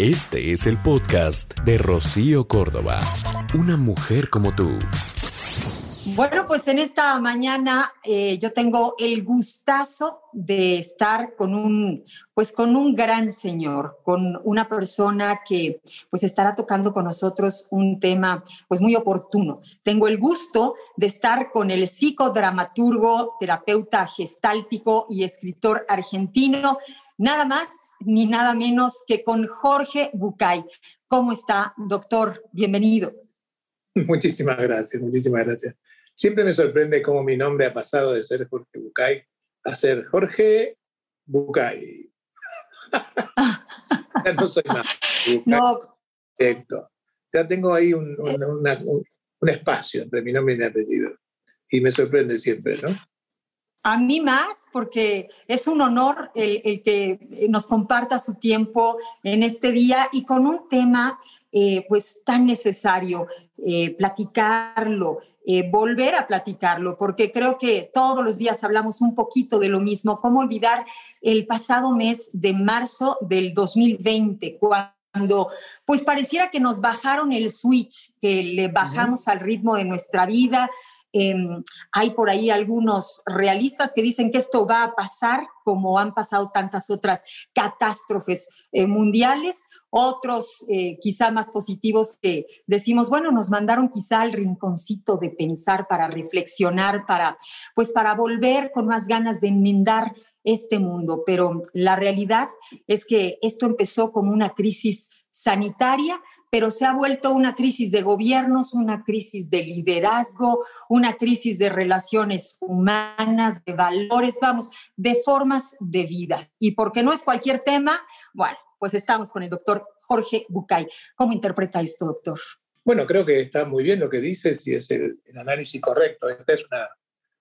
Este es el podcast de Rocío Córdoba. Una mujer como tú. Bueno, pues en esta mañana eh, yo tengo el gustazo de estar con un, pues con un gran señor, con una persona que pues estará tocando con nosotros un tema pues muy oportuno. Tengo el gusto de estar con el psicodramaturgo, terapeuta gestáltico y escritor argentino, nada más ni nada menos que con Jorge Bucay. ¿Cómo está, doctor? Bienvenido. Muchísimas gracias, muchísimas gracias. Siempre me sorprende cómo mi nombre ha pasado de ser Jorge Bucay a ser Jorge Bucay. ya no soy más. No. Perfecto. Ya tengo ahí un, un, una, un, un espacio entre mi nombre y mi apellido. Y me sorprende siempre, ¿no? A mí más, porque es un honor el, el, que nos comparta su tiempo en este día y con un tema eh, pues tan necesario, eh, platicarlo, eh, volver a platicarlo, porque creo que todos los días hablamos un poquito de lo mismo. ¿Cómo olvidar el pasado mes de marzo del 2020, cuando pues pareciera que nos bajaron el switch, que le bajamos uh -huh. al ritmo de nuestra vida? Eh, hay por ahí algunos realistas que dicen que esto va a pasar, como han pasado tantas otras catástrofes eh, mundiales. Otros, eh, quizá más positivos, que decimos, bueno, nos mandaron quizá al rinconcito de pensar para reflexionar, para, pues para volver con más ganas de enmendar este mundo. Pero la realidad es que esto empezó como una crisis sanitaria, pero se ha vuelto una crisis de gobiernos, una crisis de liderazgo, una crisis de relaciones humanas, de valores, vamos, de formas de vida. Y porque no es cualquier tema, bueno, pues estamos con el doctor Jorge Bucay. ¿Cómo interpreta esto, doctor? Bueno, creo que está muy bien lo que dices y es el, el análisis correcto. Esta es una,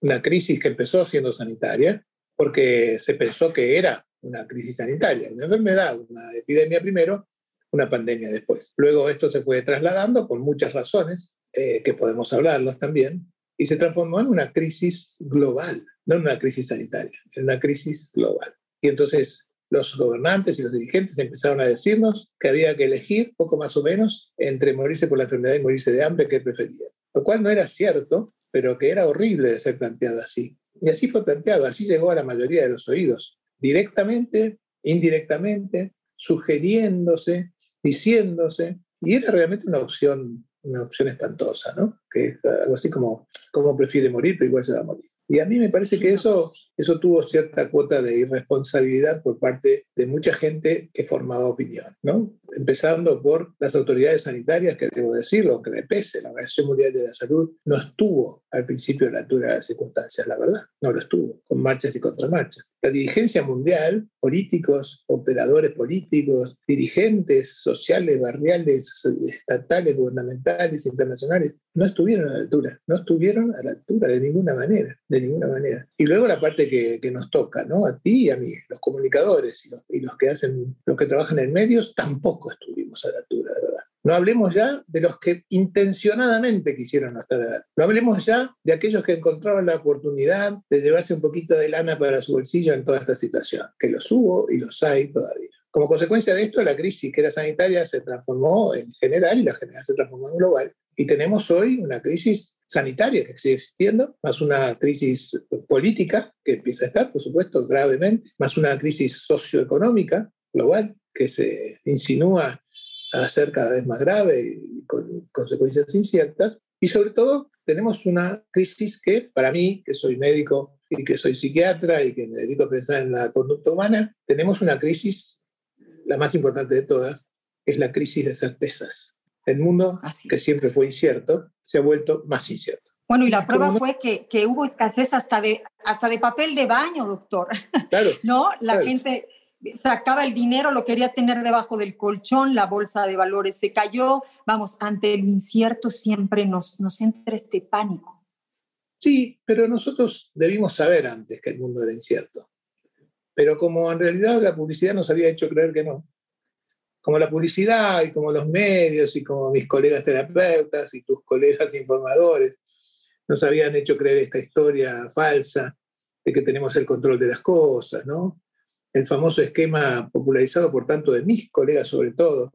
una crisis que empezó siendo sanitaria porque se pensó que era una crisis sanitaria, una enfermedad, una epidemia primero, una pandemia después. Luego esto se fue trasladando por muchas razones, eh, que podemos hablarlas también, y se transformó en una crisis global, no en una crisis sanitaria, en una crisis global. Y entonces los gobernantes y los dirigentes empezaron a decirnos que había que elegir, poco más o menos, entre morirse por la enfermedad y morirse de hambre, que preferían. Lo cual no era cierto, pero que era horrible de ser planteado así. Y así fue planteado, así llegó a la mayoría de los oídos, directamente, indirectamente, sugiriéndose, diciéndose, y era realmente una opción, una opción espantosa, ¿no? Que algo así como, como prefiere morir, pero igual se va a morir. Y a mí me parece que eso, eso tuvo cierta cuota de irresponsabilidad por parte de mucha gente que formaba opinión, ¿no? Empezando por las autoridades sanitarias, que debo decirlo, aunque me pese, la Organización Mundial de la Salud no estuvo al principio a la altura de las circunstancias, la verdad, no lo estuvo, con marchas y contramarchas. La dirigencia mundial, políticos, operadores políticos, dirigentes sociales, barriales, estatales, gubernamentales, internacionales, no estuvieron a la altura, no estuvieron a la altura de ninguna manera, de ninguna manera. Y luego la parte que, que nos toca, ¿no? A ti y a mí, los comunicadores y los, y los que hacen, los que trabajan en medios, tampoco estuvimos a la altura, verdad. No hablemos ya de los que intencionadamente quisieron no estar a la altura. No hablemos ya de aquellos que encontraron la oportunidad de llevarse un poquito de lana para su bolsillo en toda esta situación, que los hubo y los hay todavía. Como consecuencia de esto, la crisis que era sanitaria se transformó en general y la general se transformó en global. Y tenemos hoy una crisis sanitaria que sigue existiendo, más una crisis política que empieza a estar, por supuesto, gravemente, más una crisis socioeconómica global que se insinúa a ser cada vez más grave y con consecuencias inciertas. Y sobre todo tenemos una crisis que para mí, que soy médico y que soy psiquiatra y que me dedico a pensar en la conducta humana, tenemos una crisis, la más importante de todas, es la crisis de certezas. El mundo, Así. que siempre fue incierto, se ha vuelto más incierto. Bueno, y la prueba fue que, que, hubo escasez hasta de, hasta de papel de baño, doctor. Claro. ¿No? La claro. gente sacaba el dinero, lo quería tener debajo del colchón, la bolsa de valores se cayó. Vamos, ante el incierto siempre nos, nos entra este pánico. Sí, pero nosotros debimos saber antes que el mundo era incierto. Pero como en realidad la publicidad nos había hecho creer que no, como la publicidad y como los medios y como mis colegas terapeutas y tus colegas informadores nos habían hecho creer esta historia falsa de que tenemos el control de las cosas, ¿no? El famoso esquema popularizado por tanto de mis colegas sobre todo,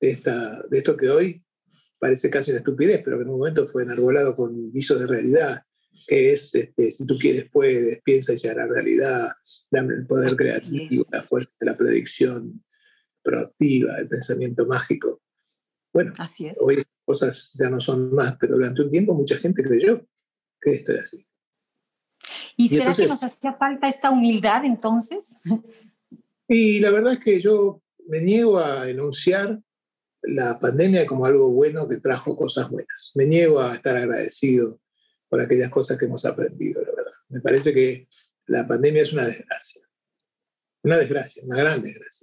de, esta, de esto que hoy parece casi una estupidez, pero que en un momento fue enarbolado con visos de realidad, que es, este, si tú quieres, puedes, piensa y se hará realidad, dame el poder creativo, la fuerza de la predicción proactiva, el pensamiento mágico. Bueno, Así es. hoy cosas ya no son más, pero durante un tiempo mucha gente creyó que esto era así. ¿Y, Y será que nos hacía falta esta humildad entonces? Y la verdad es que yo me niego a enunciar la pandemia como algo bueno que trajo cosas buenas. Me niego a estar agradecido por aquellas cosas que hemos aprendido, la verdad. Me parece que la pandemia es una desgracia. Una desgracia, una gran desgracia.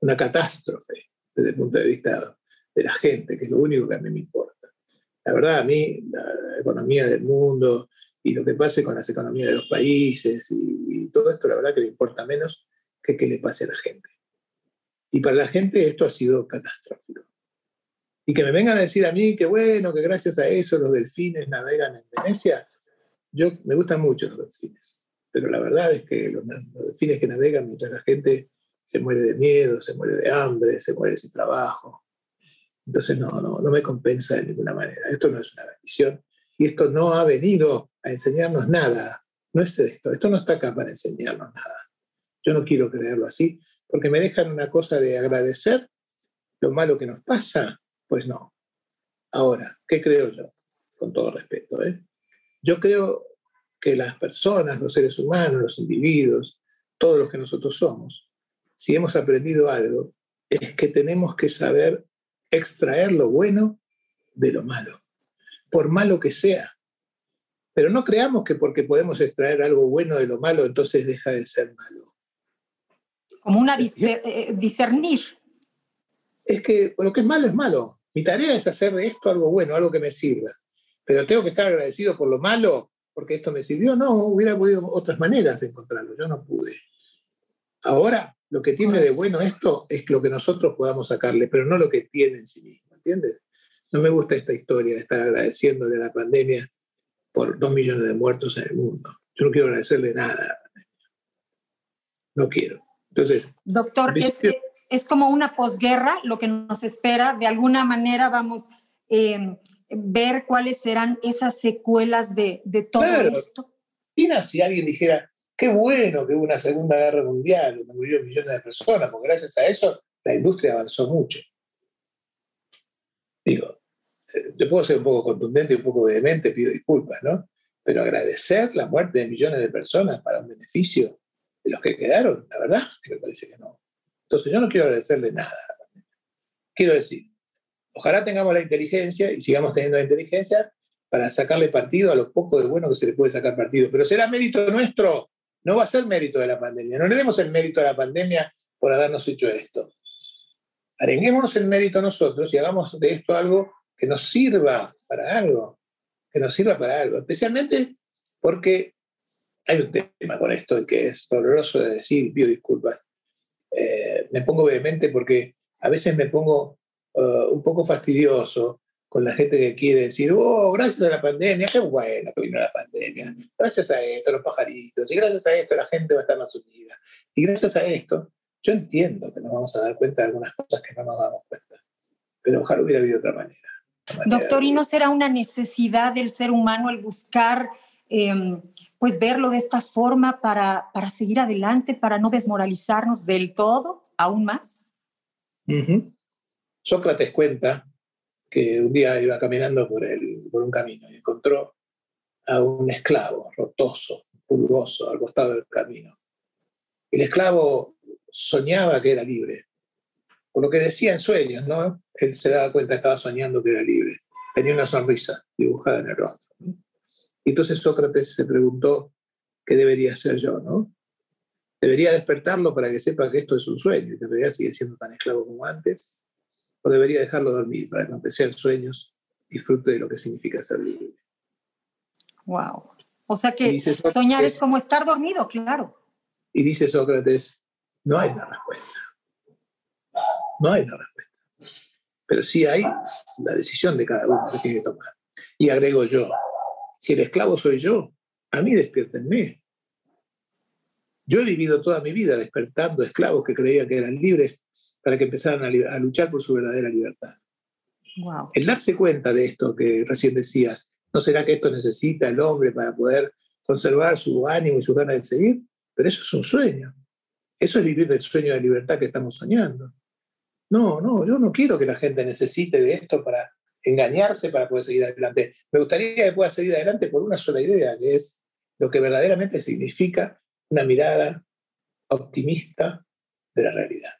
Una catástrofe desde el punto de vista de la gente, que es lo único que a mí me importa. La verdad, a mí, la economía del mundo y lo que pase con las economías de los países y, y todo esto, la verdad que me importa menos que qué le pase a la gente. Y para la gente esto ha sido catastrófico. Y que me vengan a decir a mí que bueno, que gracias a eso los delfines navegan en Venecia, yo me gustan mucho los delfines. Pero la verdad es que los, los delfines que navegan mientras la gente se muere de miedo, se muere de hambre, se muere sin trabajo. Entonces no, no, no me compensa de ninguna manera. Esto no es una bendición. Y esto no ha venido a enseñarnos nada. No es esto. Esto no está acá para enseñarnos nada. Yo no quiero creerlo así, porque me dejan una cosa de agradecer lo malo que nos pasa. Pues no. Ahora, ¿qué creo yo? Con todo respeto. ¿eh? Yo creo que las personas, los seres humanos, los individuos, todos los que nosotros somos, si hemos aprendido algo, es que tenemos que saber extraer lo bueno de lo malo, por malo que sea. Pero no creamos que porque podemos extraer algo bueno de lo malo, entonces deja de ser malo. Como una discer- eh, discernir. Es que lo que es malo es malo. Mi tarea es hacer de esto algo bueno, algo que me sirva. Pero tengo que estar agradecido por lo malo, porque esto me sirvió. No, hubiera habido otras maneras de encontrarlo. Yo no pude. Ahora, lo que tiene de bueno esto es lo que nosotros podamos sacarle, pero no lo que tiene en sí mismo, ¿entiendes? No me gusta esta historia de estar agradeciéndole a la pandemia por dos millones de muertos en el mundo. Yo no quiero agradecerle nada a. No quiero. Entonces, Doctor, es, es como una posguerra lo que nos espera. De alguna manera vamos eh, ver cuáles serán esas secuelas de, de todo Claro. esto. Imagina si alguien dijera, qué bueno que hubo una Segunda Guerra Mundial, donde murieron millones de personas, porque gracias a eso la industria avanzó mucho. Digo, eh, yo puedo ser un poco contundente y un poco vehemente, pido disculpas, ¿no? Pero agradecer la muerte de millones de personas para un beneficio de los que quedaron, la verdad que me parece que no. Entonces yo no quiero agradecerle nada. Quiero decir, ojalá tengamos la inteligencia y sigamos teniendo la inteligencia para sacarle partido a lo poco de bueno que se le puede sacar partido. Pero será mérito nuestro, no va a ser mérito de la pandemia. No le demos el mérito a la pandemia por habernos hecho esto. Arenguémonos el mérito nosotros y hagamos de esto algo que nos sirva para algo, que nos sirva para algo. Especialmente porque hay un tema con esto que es doloroso de decir, pido disculpas. Eh, me pongo vehemente porque a veces me pongo uh, un poco fastidioso con la gente que quiere decir, oh, gracias a la pandemia, qué bueno que vino la pandemia, gracias a esto, los pajaritos, y gracias a esto la gente va a estar más unida, y gracias a esto, yo entiendo que nos vamos a dar cuenta de algunas cosas que no nos damos cuenta, pero ojalá hubiera habido otra manera. Manera Doctor, ¿y no será una necesidad del ser humano el buscar, eh, pues verlo de esta forma para, para seguir adelante, para no desmoralizarnos del todo, aún más? Ujú. Sócrates cuenta que un día iba caminando por, el, por un camino y encontró a un esclavo rotoso, pulgoso, al costado del camino. El esclavo soñaba que era libre, por lo que decía en sueños, ¿no? Él se daba cuenta que estaba soñando que era libre. Tenía una sonrisa dibujada en el rostro. ¿no? Y entonces Sócrates se preguntó qué debería hacer yo, ¿no? Debería despertarlo para que sepa que esto es un sueño y que en realidad sigue siendo tan esclavo como antes. O debería dejarlo dormir para que aunque sean sueños, disfrute de lo que significa ser libre. Wow. O sea que soñar es como estar dormido, claro. Y dice Sócrates, no hay una respuesta. No hay una respuesta. Pero sí hay la decisión de cada uno que tiene que tomar. Y agrego yo, si el esclavo soy yo, a mí despiértenme. Yo he vivido toda mi vida despertando esclavos que creían que eran libres para que empezaran a, luchar por su verdadera libertad. El darse cuenta de esto que recién decías, ¿no será que esto necesita el hombre para poder conservar su ánimo y su ganas de seguir? Pero eso es un sueño. Eso es vivir del sueño de libertad que estamos soñando. No, no, yo no quiero que la gente necesite de esto para engañarse para poder seguir adelante. Me gustaría que pueda seguir adelante por una sola idea, que es lo que verdaderamente significa una mirada optimista de la realidad.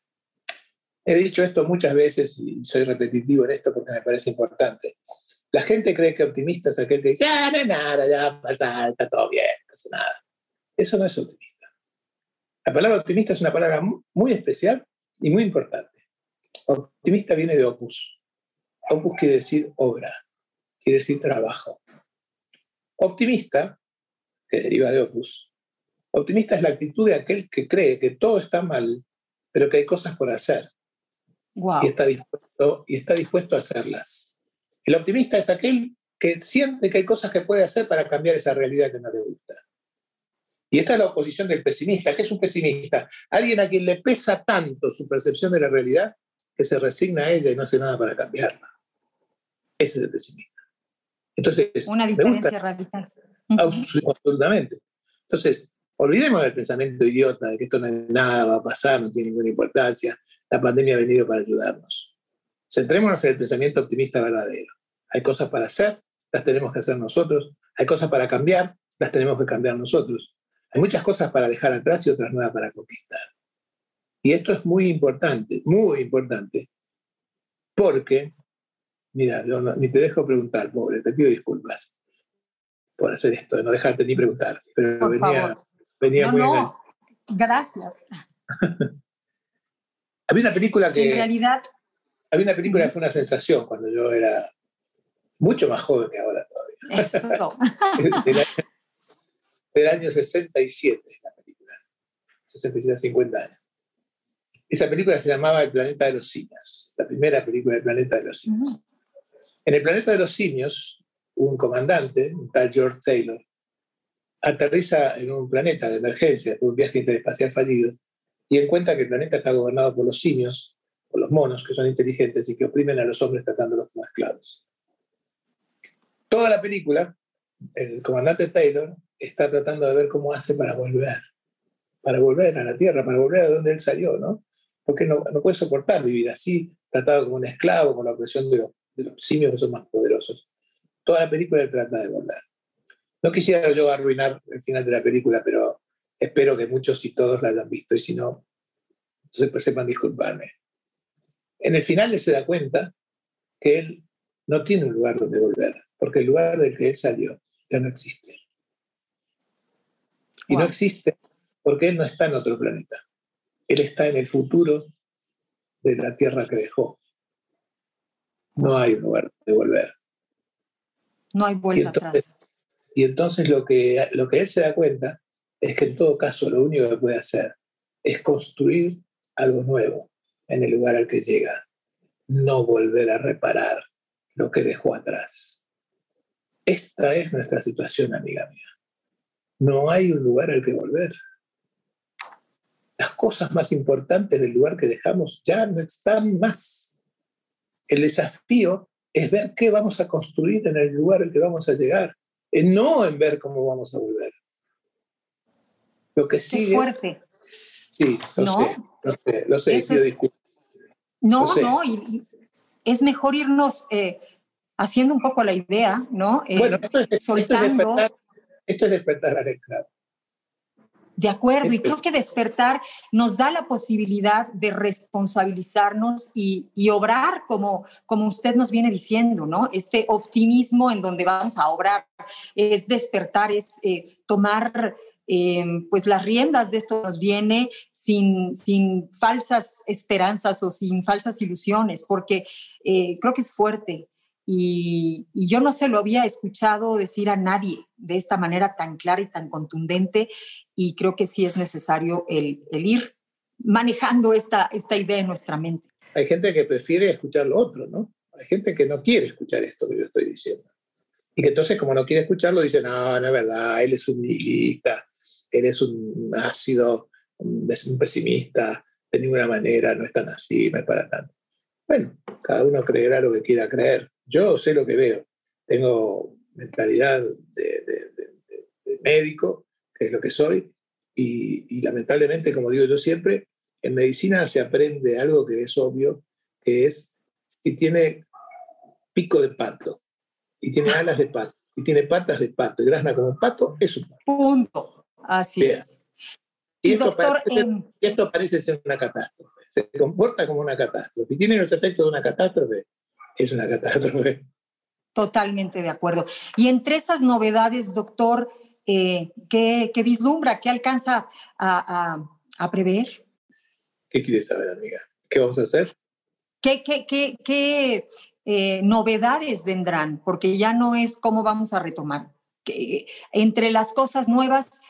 He dicho esto muchas veces y soy repetitivo en esto porque me parece importante. La gente cree que optimista es aquel que dice, ah, no hay nada, ya va a pasar, está todo bien, no pasa nada. Eso no es optimista. La palabra optimista es una palabra muy especial y muy importante. Optimista viene de opus. Opus quiere decir obra, quiere decir trabajo. Optimista, que deriva de opus, optimista es la actitud de aquel que cree que todo está mal, pero que hay cosas por hacer. Y, está dispuesto, y está dispuesto a hacerlas. El optimista es aquel que siente que hay cosas que puede hacer para cambiar esa realidad que no le gusta. Y esta es la oposición del pesimista. ¿Qué es un pesimista? Alguien a quien le pesa tanto su percepción de la realidad que se resigna a ella y no hace nada para cambiarla. Ese es el pesimista. Entonces, Una diferencia radical. Absolutamente. Entonces, olvidemos del pensamiento idiota de que esto no es nada, va a pasar, no tiene ninguna importancia. La pandemia ha venido para ayudarnos. Centrémonos en el pensamiento optimista verdadero. Hay cosas para hacer, las tenemos que hacer nosotros. Hay cosas para cambiar, las tenemos que cambiar nosotros. Hay muchas cosas para dejar atrás y otras nuevas para conquistar. Y esto es muy importante, muy importante, porque, mira, ni te dejo preguntar, pobre, te pido disculpas por hacer esto, de no dejarte ni preguntar, pero venía, venía muy no. Gracias. había una película que... En realidad... Había una película que fue una sensación cuando yo era mucho más joven que ahora todavía. Eso. del, año, del año 67, la película. 67 50 años. Esa película se llamaba El planeta de los simios, la primera película del planeta de los simios. En el planeta de los simios, un comandante, un tal George Taylor, aterriza en un planeta de emergencia por un viaje interespacial fallido y encuentra que el planeta está gobernado por los simios, por los monos, que son inteligentes y que oprimen a los hombres tratándolos como esclavos. Toda la película, el comandante Taylor está tratando de ver cómo hace para volver, para volver a la Tierra, para volver a donde él salió, ¿no? porque no, no puede soportar vivir así, tratado como un esclavo, con la opresión de, los simios que son más poderosos. Toda la película trata de volver. No quisiera yo arruinar el final de la película, pero espero que muchos y todos la hayan visto, y si no, entonces pues sepan disculparme. En el final él se da cuenta que él no tiene un lugar donde volver, porque el lugar del que él salió ya no existe. Y no existe porque él no está en otro planeta. Él está en el futuro de la tierra que dejó. No hay lugar de volver. No hay vuelta atrás. Y entonces lo que, lo que él se da cuenta es que en todo caso lo único que puede hacer es construir algo nuevo en el lugar al que llega, no volver a reparar lo que dejó atrás. Esta es nuestra situación, amiga mía. No hay un lugar al que volver las cosas más importantes del lugar que dejamos ya no están más. El desafío es ver qué vamos a construir en el lugar al que vamos a llegar, no en ver cómo vamos a volver. Lo que sigue. Qué fuerte. Sí, lo sé, lo sé, lo sé, No, no, y, es mejor irnos eh, haciendo un poco la idea, ¿no? Eh, bueno, esto es, soltando. Esto es despertar, al esclavo. De acuerdo, y creo que despertar nos da la posibilidad de responsabilizarnos y, obrar como, como usted nos viene diciendo, ¿no? Este optimismo en donde vamos a obrar es despertar, es eh, tomar pues las riendas de esto nos viene sin, sin falsas esperanzas o sin falsas ilusiones, porque creo que es fuerte. Y, yo no se lo había escuchado decir a nadie de esta manera tan clara y tan contundente y creo que sí es necesario el, ir manejando esta, esta idea en nuestra mente. Hay gente que prefiere escuchar lo otro, ¿no? Hay gente que no quiere escuchar esto que yo estoy diciendo. Y que entonces, como no quiere escucharlo, dice, no, no es verdad, él es un él es un ácido, un pesimista, de ninguna manera, no es tan así, no es para tanto. Bueno, cada uno creerá lo que quiera creer. Yo sé lo que veo. Tengo mentalidad de, médico, que es lo que soy, y, lamentablemente, como digo yo siempre, en medicina se aprende algo que es obvio, que es si tiene pico de pato, y tiene alas de pato, y tiene patas de pato, y grazna como un pato, es un pato. Punto. Así es. Y, esto, parece, esto parece ser una catástrofe. Se comporta como una catástrofe. Tiene los efectos de una catástrofe es una catástrofe. Totalmente de acuerdo. Y entre esas novedades, doctor, eh, ¿qué, vislumbra, qué alcanza a, prever? ¿Qué quieres saber, amiga? ¿Qué vamos a hacer? ¿Qué, qué, eh, novedades vendrán? Porque ya no es cómo vamos a retomar. entre las cosas nuevas,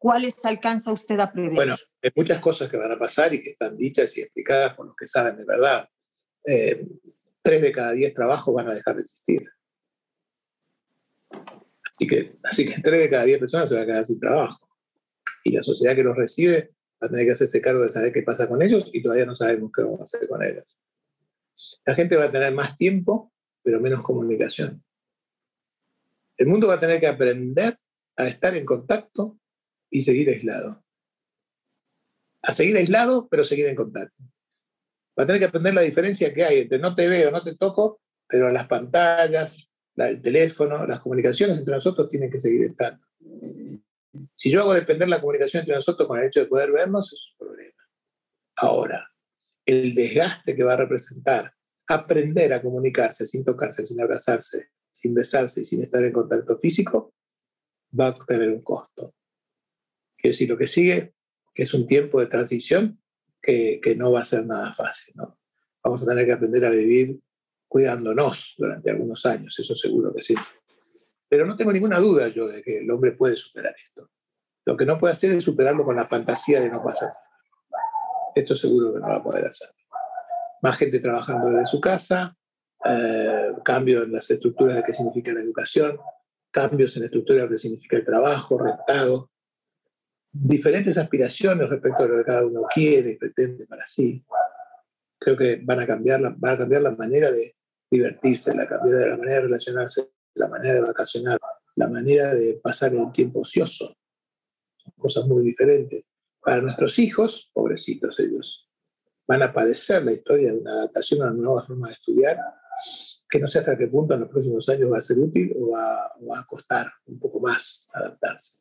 ¿cuáles alcanza usted a prever? Bueno, hay muchas cosas que van a pasar y que están dichas y explicadas por los que saben de verdad. Eh, tres de cada diez trabajos van a dejar de existir. Así que, así que tres de cada diez personas se van a quedar sin trabajo. Y la sociedad que los recibe va a tener que hacerse cargo de saber qué pasa con ellos y todavía no sabemos qué vamos a hacer con ellos. La gente va a tener más tiempo, pero menos comunicación. El mundo va a tener que aprender a estar en contacto y seguir aislado. A seguir aislado, pero seguir en contacto va a tener que aprender la diferencia que hay entre no te veo, no te toco, pero las pantallas, el teléfono, las comunicaciones entre nosotros tienen que seguir estando. Si yo hago depender la comunicación entre nosotros con el hecho de poder vernos, es un problema. Ahora, el desgaste que va a representar aprender a comunicarse sin tocarse, sin abrazarse, sin besarse y sin estar en contacto físico, va a tener un costo. Quiero decir, lo que sigue, que es un tiempo de transición, que, no va a ser nada fácil. ¿no? Vamos a tener que aprender a vivir cuidándonos durante algunos años, eso seguro que sí. Pero no tengo ninguna duda yo de que el hombre puede superar esto. Lo que no puede hacer es superarlo con la fantasía de no pasar. Esto seguro que no va a poder hacer. Más gente trabajando desde su casa, eh, cambios en las estructuras de qué significa la educación, cambios en la estructura de lo que significa el trabajo, rentado, diferentes aspiraciones respecto a lo que cada uno quiere y pretende para sí. Creo que van a cambiar la, van a cambiar la manera de divertirse, la, cambiar la manera de relacionarse, la manera de vacacionar, la manera de pasar el tiempo ocioso. Son cosas muy diferentes. Para nuestros hijos, pobrecitos ellos, van a padecer la historia de una adaptación a una nueva forma de estudiar, que no sé hasta qué punto en los próximos años va a ser útil o va, va a costar un poco más adaptarse.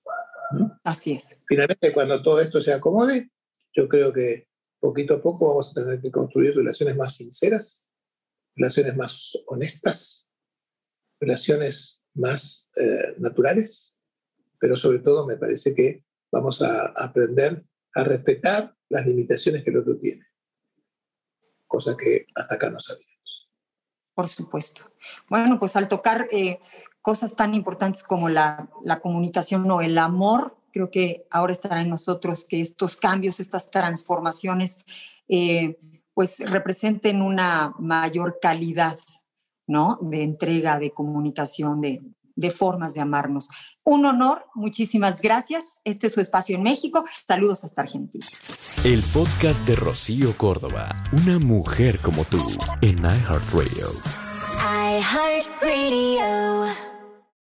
Así es. Finalmente, cuando todo esto se acomode, yo creo que poquito a poco vamos a tener que construir relaciones más sinceras, relaciones más honestas, relaciones más eh, naturales, pero sobre todo me parece que vamos a aprender a respetar las limitaciones que el otro tiene, cosa que hasta acá no sabíamos. Por supuesto. Bueno, pues al tocar eh, cosas tan importantes como la, comunicación o el amor, creo que ahora estará en nosotros que estos cambios, estas transformaciones, eh, pues representen una mayor calidad, ¿no? De entrega, de comunicación, de, de formas de amarnos. Un honor, muchísimas gracias. Este es su espacio en México. Saludos hasta Argentina. El podcast de Rocío Córdoba, una mujer como tú, en iHeartRadio. iHeartRadio.